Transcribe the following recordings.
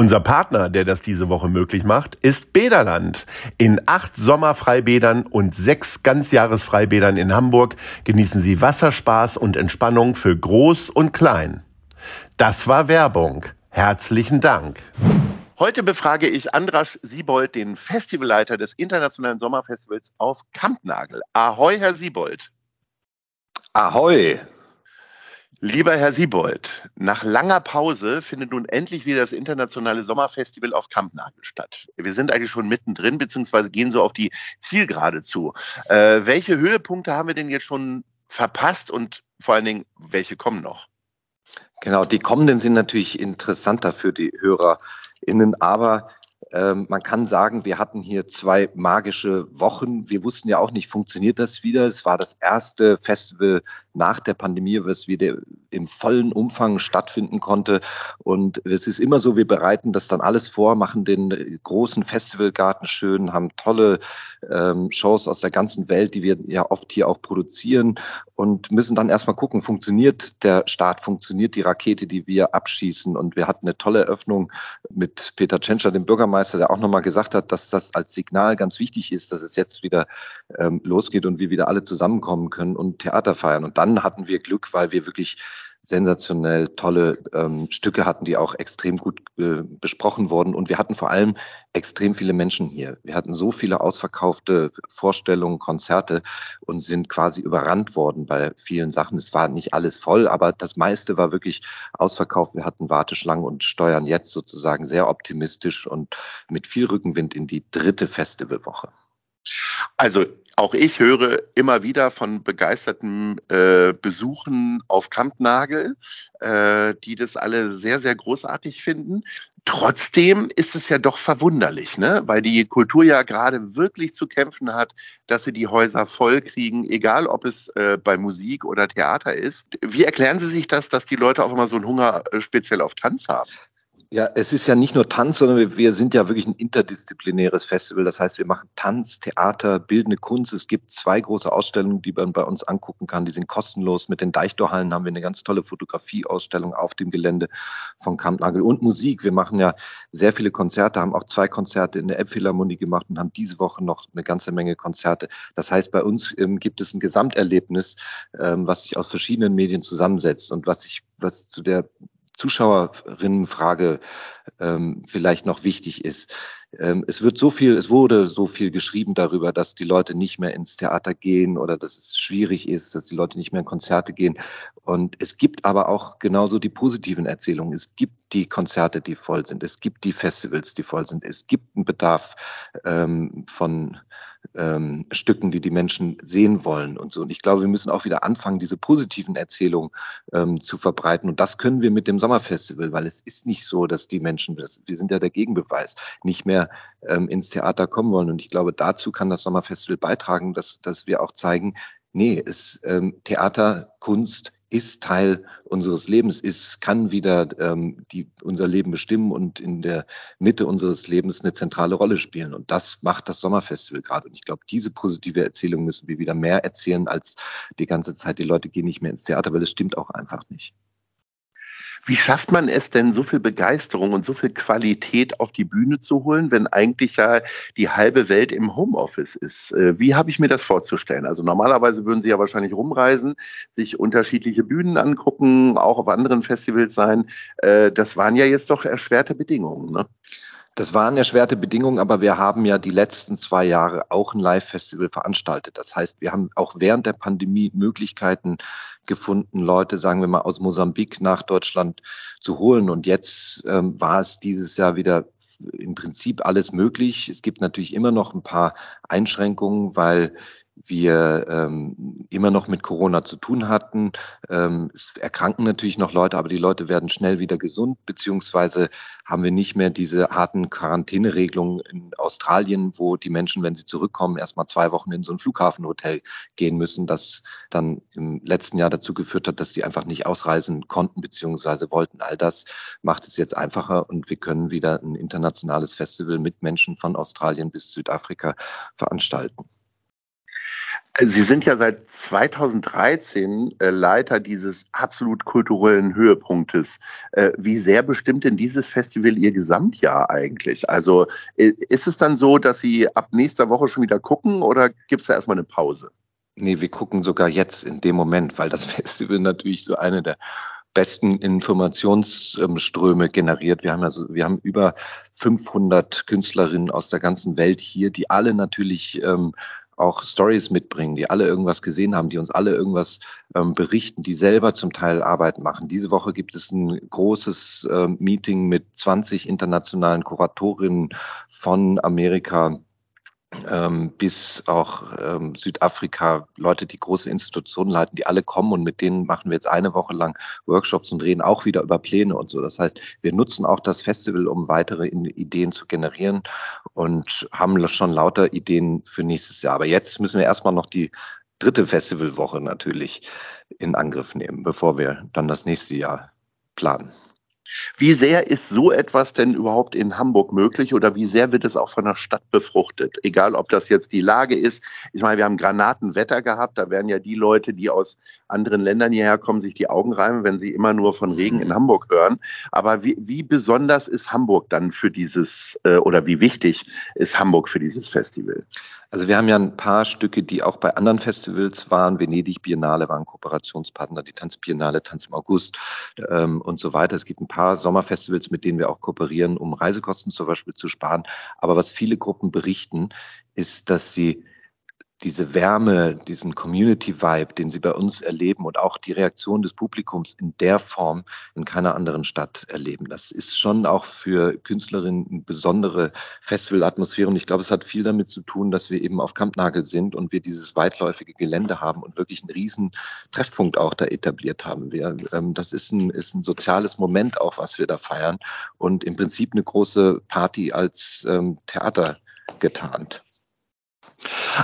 Unser Partner, der das diese Woche möglich macht, ist Bederland. In acht Sommerfreibädern und sechs Ganzjahresfreibädern in Hamburg genießen Sie Wasserspaß und Entspannung für Groß und Klein. Das war Werbung. Herzlichen Dank. Heute befrage ich Andras Siebold, den Festivalleiter des Internationalen Sommerfestivals auf Kampnagel. Ahoi, Herr Siebold. Ahoi. Lieber Herr Siebold, nach langer Pause findet nun endlich wieder das internationale Sommerfestival auf Kampnagel statt. Wir sind eigentlich schon mittendrin, beziehungsweise gehen so auf die Zielgerade zu. Äh, welche Höhepunkte haben wir denn jetzt schon verpasst und vor allen Dingen, welche kommen noch? Genau, die kommenden sind natürlich interessanter für die HörerInnen, aber ähm, man kann sagen, wir hatten hier zwei magische Wochen. Wir wussten ja auch nicht, funktioniert das wieder? Es war das erste Festival nach der Pandemie, was wieder im vollen Umfang stattfinden konnte. Und es ist immer so, wir bereiten das dann alles vor, machen den großen Festivalgarten schön, haben tolle ähm, Shows aus der ganzen Welt, die wir ja oft hier auch produzieren und müssen dann erstmal gucken, funktioniert der Start, funktioniert die Rakete, die wir abschießen. Und wir hatten eine tolle Eröffnung mit Peter Tschentscher, dem Bürgermeister, der auch nochmal gesagt hat, dass das als Signal ganz wichtig ist, dass es jetzt wieder ähm, losgeht und wir wieder alle zusammenkommen können und Theater feiern. Und dann hatten wir Glück, weil wir wirklich sensationell tolle ähm, Stücke hatten, die auch extrem gut äh, besprochen wurden. Und wir hatten vor allem extrem viele Menschen hier. Wir hatten so viele ausverkaufte Vorstellungen, Konzerte und sind quasi überrannt worden bei vielen Sachen. Es war nicht alles voll, aber das meiste war wirklich ausverkauft. Wir hatten Warteschlangen und steuern jetzt sozusagen sehr optimistisch und mit viel Rückenwind in die dritte Festivalwoche. Also auch ich höre immer wieder von begeisterten äh, Besuchen auf Kampnagel, äh, die das alle sehr, sehr großartig finden. Trotzdem ist es ja doch verwunderlich, ne? weil die Kultur ja gerade wirklich zu kämpfen hat, dass sie die Häuser voll kriegen, egal ob es äh, bei Musik oder Theater ist. Wie erklären Sie sich das, dass die Leute auch immer so einen Hunger äh, speziell auf Tanz haben? Ja, es ist ja nicht nur Tanz, sondern wir, wir, sind ja wirklich ein interdisziplinäres Festival. Das heißt, wir machen Tanz, Theater, bildende Kunst. Es gibt zwei große Ausstellungen, die man bei uns angucken kann. Die sind kostenlos. Mit den Deichtorhallen haben wir eine ganz tolle Fotografieausstellung auf dem Gelände von Kampnagel und Musik. Wir machen ja sehr viele Konzerte, haben auch zwei Konzerte in der Elbphilharmonie gemacht und haben diese Woche noch eine ganze Menge Konzerte. Das heißt, bei uns ähm, gibt es ein Gesamterlebnis, ähm, was sich aus verschiedenen Medien zusammensetzt und was sich was zu der Zuschauerinnenfrage ähm, vielleicht noch wichtig ist. Ähm, es wird so viel, es wurde so viel geschrieben darüber, dass die Leute nicht mehr ins Theater gehen oder dass es schwierig ist, dass die Leute nicht mehr in Konzerte gehen. Und es gibt aber auch genauso die positiven Erzählungen. Es gibt die Konzerte, die voll sind. Es gibt die Festivals, die voll sind. Es gibt einen Bedarf ähm, von ähm, Stücken, die die Menschen sehen wollen und so. Und ich glaube, wir müssen auch wieder anfangen, diese positiven Erzählungen ähm, zu verbreiten. Und das können wir mit dem Sommerfestival, weil es ist nicht so, dass die Menschen, das, wir sind ja der Gegenbeweis, nicht mehr ähm, ins Theater kommen wollen. Und ich glaube, dazu kann das Sommerfestival beitragen, dass, dass wir auch zeigen, nee, es, ähm, Theater, Kunst, ist Teil unseres Lebens, ist, kann wieder ähm, die, unser Leben bestimmen und in der Mitte unseres Lebens eine zentrale Rolle spielen. Und das macht das Sommerfestival gerade. Und ich glaube, diese positive Erzählung müssen wir wieder mehr erzählen als die ganze Zeit, die Leute gehen nicht mehr ins Theater, weil es stimmt auch einfach nicht. Wie schafft man es denn, so viel Begeisterung und so viel Qualität auf die Bühne zu holen, wenn eigentlich ja die halbe Welt im Homeoffice ist? Äh, wie habe ich mir das vorzustellen? Also normalerweise würden Sie ja wahrscheinlich rumreisen, sich unterschiedliche Bühnen angucken, auch auf anderen Festivals sein. Äh, das waren ja jetzt doch erschwerte Bedingungen. Ne? Das waren erschwerte Bedingungen, aber wir haben ja die letzten zwei Jahre auch ein Live-Festival veranstaltet. Das heißt, wir haben auch während der Pandemie Möglichkeiten gefunden, Leute, sagen wir mal, aus Mosambik nach Deutschland zu holen. Und jetzt ähm, war es dieses Jahr wieder im Prinzip alles möglich. Es gibt natürlich immer noch ein paar Einschränkungen, weil wir ähm, immer noch mit Corona zu tun hatten. Ähm, es erkranken natürlich noch Leute, aber die Leute werden schnell wieder gesund, beziehungsweise haben wir nicht mehr diese harten Quarantäneregelungen in Australien, wo die Menschen, wenn sie zurückkommen, erst mal zwei Wochen in so ein Flughafenhotel gehen müssen, das dann im letzten Jahr dazu geführt hat, dass sie einfach nicht ausreisen konnten, beziehungsweise wollten. All das macht es jetzt einfacher und wir können wieder ein internationales Festival mit Menschen von Australien bis Südafrika veranstalten. Sie sind ja seit 2013 äh, Leiter dieses absolut kulturellen Höhepunktes. Äh, wie sehr bestimmt denn dieses Festival Ihr Gesamtjahr eigentlich? Also äh, ist es dann so, dass Sie ab nächster Woche schon wieder gucken oder gibt es da erstmal eine Pause? Nee, wir gucken sogar jetzt in dem Moment, weil das Festival natürlich so eine der besten Informationsströme generiert. Wir haben also, wir haben über 500 Künstlerinnen aus der ganzen Welt hier, die alle natürlich ähm, auch Stories mitbringen, die alle irgendwas gesehen haben, die uns alle irgendwas ähm, berichten, die selber zum Teil Arbeit machen. Diese Woche gibt es ein großes ähm, Meeting mit 20 internationalen Kuratorinnen von Amerika, ähm, bis auch ähm, Südafrika, Leute, die große Institutionen leiten, die alle kommen und mit denen machen wir jetzt eine Woche lang Workshops und reden auch wieder über Pläne und so. Das heißt, wir nutzen auch das Festival, um weitere Ideen zu generieren und haben schon lauter Ideen für nächstes Jahr. Aber jetzt müssen wir erstmal noch die dritte Festivalwoche natürlich in Angriff nehmen, bevor wir dann das nächste Jahr planen. Wie sehr ist so etwas denn überhaupt in Hamburg möglich oder wie sehr wird es auch von der Stadt befruchtet? Egal, ob das jetzt die Lage ist. Ich meine, wir haben Granatenwetter gehabt. Da werden ja die Leute, die aus anderen Ländern hierher kommen, sich die Augen reiben, wenn sie immer nur von Regen in Hamburg hören. Aber wie, wie besonders ist Hamburg dann für dieses äh, oder wie wichtig ist Hamburg für dieses Festival? Also wir haben ja ein paar Stücke, die auch bei anderen Festivals waren. Venedig Biennale waren Kooperationspartner, die Tanzbiennale, Tanz im August ähm, und so weiter. Es gibt ein paar Sommerfestivals, mit denen wir auch kooperieren, um Reisekosten zum Beispiel zu sparen. Aber was viele Gruppen berichten, ist, dass sie diese Wärme, diesen Community-Vibe, den sie bei uns erleben und auch die Reaktion des Publikums in der Form in keiner anderen Stadt erleben. Das ist schon auch für Künstlerinnen eine besondere Festivalatmosphäre und ich glaube, es hat viel damit zu tun, dass wir eben auf Kampnagel sind und wir dieses weitläufige Gelände haben und wirklich einen riesen Treffpunkt auch da etabliert haben. Wir, ähm, das ist ein, ist ein soziales Moment auch, was wir da feiern und im Prinzip eine große Party als ähm, Theater getarnt.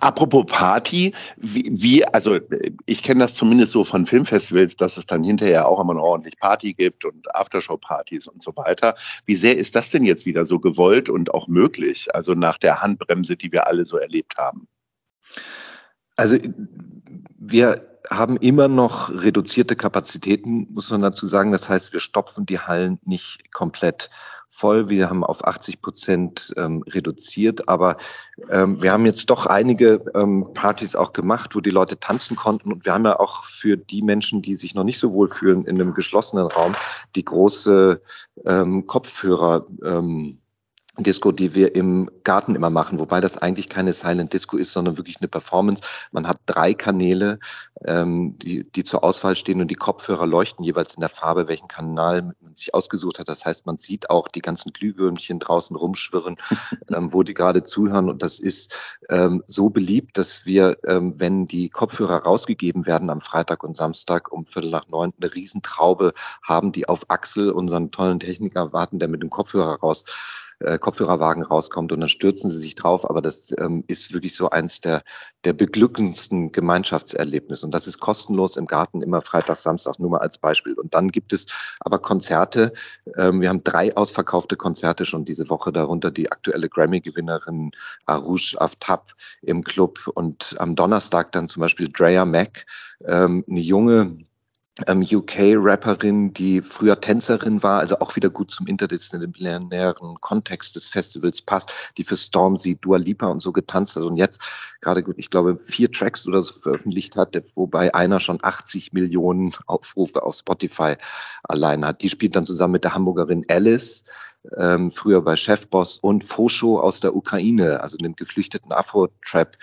Apropos Party, wie, wie also ich kenne das zumindest so von Filmfestivals, dass es dann hinterher auch immer noch ordentlich Party gibt und Aftershow-Partys und so weiter. Wie sehr ist das denn jetzt wieder so gewollt und auch möglich? Also nach der Handbremse, die wir alle so erlebt haben. Also wir haben immer noch reduzierte Kapazitäten, muss man dazu sagen. Das heißt, wir stopfen die Hallen nicht komplett voll. Wir haben auf 80 Prozent ähm, reduziert, aber ähm, wir haben jetzt doch einige ähm, Partys auch gemacht, wo die Leute tanzen konnten. Und wir haben ja auch für die Menschen, die sich noch nicht so wohl fühlen in einem geschlossenen Raum, die große ähm, Kopfhörer. Ähm, Disco, die wir im Garten immer machen, wobei das eigentlich keine Silent Disco ist, sondern wirklich eine Performance. Man hat drei Kanäle, ähm, die, die zur Auswahl stehen und die Kopfhörer leuchten jeweils in der Farbe, welchen Kanal man sich ausgesucht hat. Das heißt, man sieht auch die ganzen Glühwürmchen draußen rumschwirren, ähm, wo die gerade zuhören. Und das ist ähm, so beliebt, dass wir, ähm, wenn die Kopfhörer rausgegeben werden am Freitag und Samstag um Viertel nach neun, eine Riesentraube haben, die auf Axel, unseren tollen Techniker, warten, der mit dem Kopfhörer raus äh, Kopfhörerwagen rauskommt und dann stürzen sie sich drauf. Aber das ähm, ist wirklich so eins der, der beglückendsten Gemeinschaftserlebnisse. Und das ist kostenlos im Garten immer Freitag, Samstag, nur mal als Beispiel. Und dann gibt es aber Konzerte. Ähm, wir haben drei ausverkaufte Konzerte schon diese Woche, darunter die aktuelle Grammy-Gewinnerin Arouche Aftab im Club und am Donnerstag dann zum Beispiel Drea Mack, ähm, eine junge ähm, UK-Rapperin, die früher Tänzerin war, also auch wieder gut zum interdisziplinären Kontext des Festivals passt, die für Stormzy, Dua Lipa und so getanzt hat und jetzt gerade gut, ich glaube, vier Tracks oder so veröffentlicht hat, wobei einer schon 80 Millionen Aufrufe auf Spotify allein hat. Die spielt dann zusammen mit der Hamburgerin Alice, ähm, früher bei Chefboss und Fosho aus der Ukraine, also dem geflüchteten Afro-Trap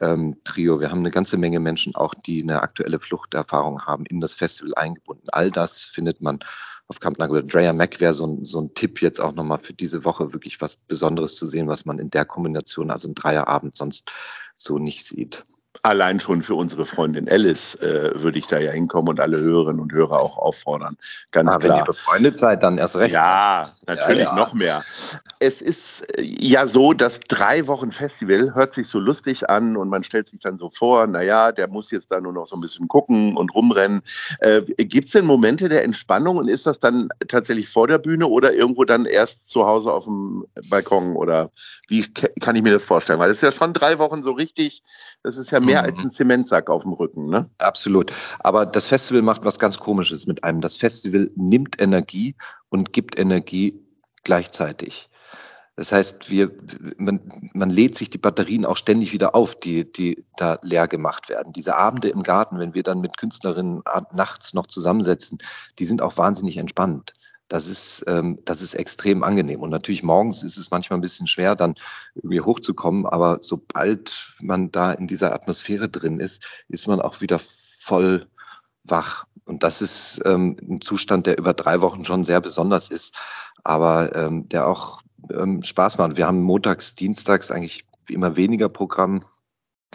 ähm. Wir haben eine ganze Menge Menschen auch, die eine aktuelle Fluchterfahrung haben, in das Festival eingebunden. All das findet man auf Camp Nagel. Drea Mac wäre so ein, so ein Tipp jetzt auch nochmal für diese Woche, wirklich was Besonderes zu sehen, was man in der Kombination, also im Dreierabend sonst so nicht sieht. Allein schon für unsere Freundin Alice äh, würde ich da ja hinkommen und alle Hörerinnen und Hörer auch auffordern. Ganz ah, klar. Wenn ihr befreundet seid, dann erst recht. Ja, natürlich ja, ja. noch mehr. Es ist äh, ja so, dass drei Wochen Festival hört sich so lustig an und man stellt sich dann so vor, naja, der muss jetzt da nur noch so ein bisschen gucken und rumrennen. Äh, Gibt es denn Momente der Entspannung und ist das dann tatsächlich vor der Bühne oder irgendwo dann erst zu Hause auf dem Balkon oder wie kann ich mir das vorstellen? Weil es ist ja schon drei Wochen so richtig, das ist ja mehr mhm. als ein Zementsack auf dem Rücken. Ne? Absolut. Aber das Festival macht was ganz Komisches mit einem. Das Festival nimmt Energie und gibt Energie gleichzeitig. Das heißt, wir, man, man lädt sich die Batterien auch ständig wieder auf, die, die da leer gemacht werden. Diese Abende im Garten, wenn wir dann mit Künstlerinnen nachts noch zusammensetzen, die sind auch wahnsinnig entspannt. Das ist, ähm, das ist extrem angenehm. Und natürlich morgens ist es manchmal ein bisschen schwer, dann irgendwie hochzukommen. Aber sobald man da in dieser Atmosphäre drin ist, ist man auch wieder voll wach. Und das ist ähm, ein Zustand, der über drei Wochen schon sehr besonders ist, aber ähm, der auch ähm, Spaß macht. Wir haben montags, dienstags eigentlich immer weniger Programm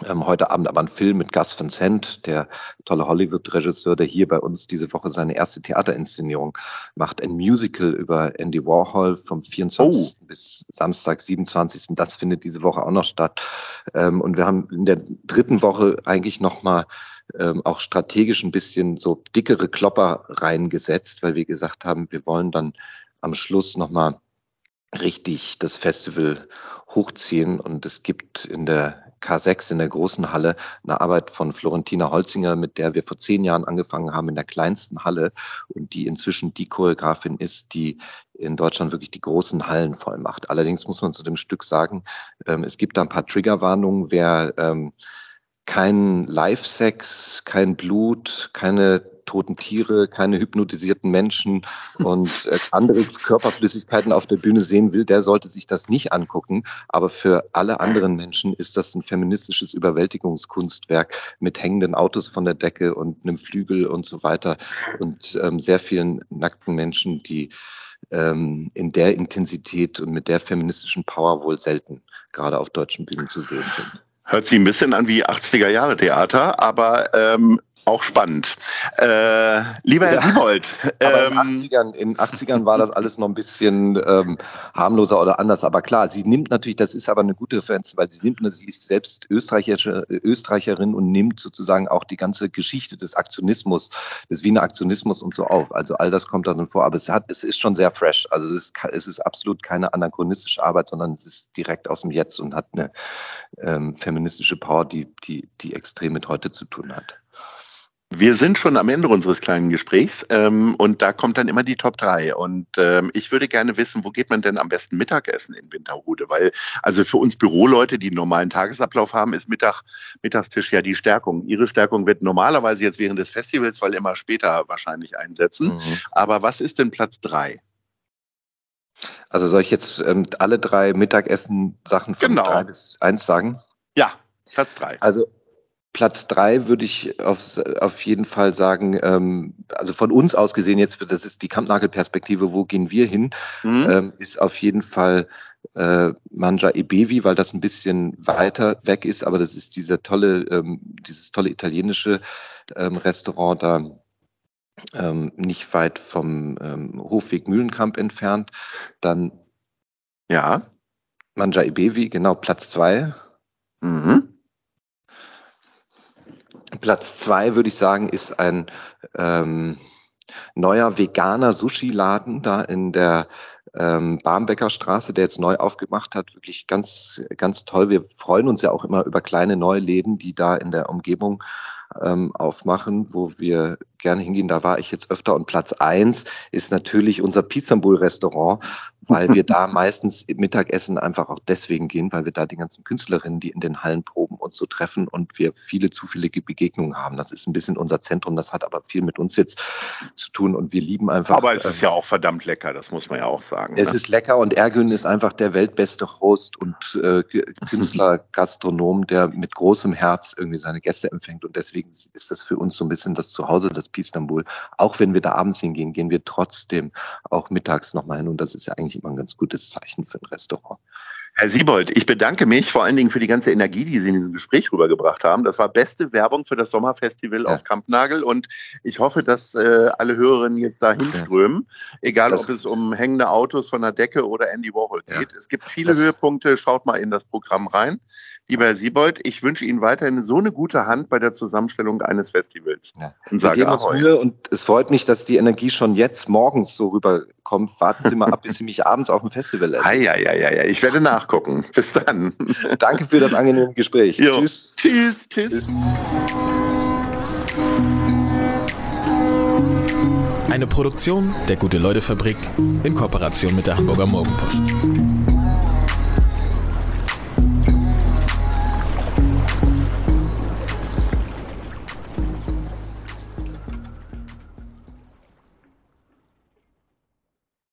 ähm, heute Abend aber ein Film mit Gus Van Sant, der tolle Hollywood-Regisseur, der hier bei uns diese Woche seine erste Theaterinszenierung macht. Ein Musical über Andy Warhol vom 24. Oh. bis Samstag, 27. Das findet diese Woche auch noch statt. Ähm, und wir haben in der dritten Woche eigentlich nochmal ähm, auch strategisch ein bisschen so dickere Klopper reingesetzt, weil wir gesagt haben, wir wollen dann am Schluss nochmal richtig das Festival hochziehen. Und es gibt in der K6 in der großen Halle eine Arbeit von Florentina Holzinger, mit der wir vor zehn Jahren angefangen haben in der kleinsten Halle und die inzwischen die Choreografin ist, die in Deutschland wirklich die großen Hallen voll macht. Allerdings muss man zu dem Stück sagen, ähm, es gibt da ein paar Triggerwarnungen, wer ähm, kein Live-Sex, kein Blut, keine toten Tiere, keine hypnotisierten Menschen und äh, andere Körperflüssigkeiten auf der Bühne sehen will, der sollte sich das nicht angucken. Aber für alle anderen Menschen ist das ein feministisches Überwältigungskunstwerk mit hängenden Autos von der Decke und einem Flügel und so weiter und ähm, sehr vielen nackten Menschen, die ähm, in der Intensität und mit der feministischen Power wohl selten gerade auf deutschen Bühnen zu sehen sind. Hört sich ein bisschen an wie 80er Jahre Theater, aber ähm, auch spannend. Äh, lieber Herr ja, Siebold. Ähm, in, 80ern, in 80ern war das alles noch ein bisschen ähm, harmloser oder anders. Aber klar, sie nimmt natürlich, das ist aber eine gute Referenz, weil sie nimmt, sie ist selbst Österreicherische, Österreicherin und nimmt sozusagen auch die ganze Geschichte des Aktionismus, des Wiener Aktionismus und so auf. Also all das kommt dann vor. Aber es hat, es ist schon sehr fresh. Also es ist, es ist absolut keine anachronistische Arbeit, sondern es ist direkt aus dem Jetzt und hat eine ähm, feministische Power, die, die, die extrem mit heute zu tun hat. Wir sind schon am Ende unseres kleinen Gesprächs ähm, und da kommt dann immer die Top 3. Und ähm, ich würde gerne wissen, wo geht man denn am besten Mittagessen in Winterhude? Weil also für uns Büroleute, die einen normalen Tagesablauf haben, ist Mittag, Mittagstisch ja die Stärkung. Ihre Stärkung wird normalerweise jetzt während des Festivals, weil immer später wahrscheinlich einsetzen. Mhm. Aber was ist denn Platz 3? Also soll ich jetzt ähm, alle drei Mittagessen-Sachen von genau. drei bis eins sagen? Ja, Platz 3. Also Platz drei würde ich auf, auf jeden Fall sagen, ähm, also von uns aus gesehen jetzt, das ist die Kampnagel-Perspektive, wo gehen wir hin, mhm. ähm, ist auf jeden Fall äh, Manja Ebevi, weil das ein bisschen weiter weg ist, aber das ist dieser tolle, ähm, dieses tolle italienische ähm, Restaurant da ähm, nicht weit vom ähm, Hofweg Mühlenkamp entfernt. Dann ja. Manja Ebevi, genau, Platz zwei. Mhm. Platz zwei, würde ich sagen, ist ein ähm, neuer veganer Sushi-Laden da in der ähm, Barmbecker Straße, der jetzt neu aufgemacht hat. Wirklich ganz, ganz toll. Wir freuen uns ja auch immer über kleine neue Läden, die da in der Umgebung ähm, aufmachen, wo wir gerne hingehen. Da war ich jetzt öfter. Und Platz eins ist natürlich unser Pizambul-Restaurant, weil wir da meistens Mittagessen einfach auch deswegen gehen, weil wir da die ganzen Künstlerinnen, die in den Hallen proben, uns so treffen und wir viele zufällige Begegnungen haben. Das ist ein bisschen unser Zentrum, das hat aber viel mit uns jetzt zu tun und wir lieben einfach. Aber es ist ja auch verdammt lecker, das muss man ja auch sagen. Es ne? ist lecker und Ergün ist einfach der weltbeste Host und äh, Künstler, Gastronom, der mit großem Herz irgendwie seine Gäste empfängt und deswegen ist das für uns so ein bisschen das Zuhause des Istanbul. Auch wenn wir da abends hingehen, gehen wir trotzdem auch mittags nochmal hin und das ist ja eigentlich immer ein ganz gutes Zeichen für ein Restaurant. Herr Siebold, ich bedanke mich vor allen Dingen für die ganze Energie, die Sie in diesem Gespräch rübergebracht haben. Das war beste Werbung für das Sommerfestival ja. auf Kampnagel und ich hoffe, dass äh, alle Hörerinnen jetzt da hinströmen, egal das ob es um hängende Autos von der Decke oder Andy Warhol geht. Ja. Es gibt viele das Höhepunkte, schaut mal in das Programm rein. Lieber Herr Siebold, ich wünsche Ihnen weiterhin so eine gute Hand bei der Zusammenstellung eines Festivals. Ja. Und sage Wir geben uns Mühe und es freut mich, dass die Energie schon jetzt morgens so rüberkommt. Warten Sie mal ab, bis Sie mich abends auf dem Festival erleben. Ja, ja, ja, ja, ich werde nachgucken. Bis dann. Danke für das angenehme Gespräch. Jo. Tschüss. Tschüss. Tschüss. Tschüss. Eine Produktion der Gute-Leute-Fabrik in Kooperation mit der Hamburger Morgenpost.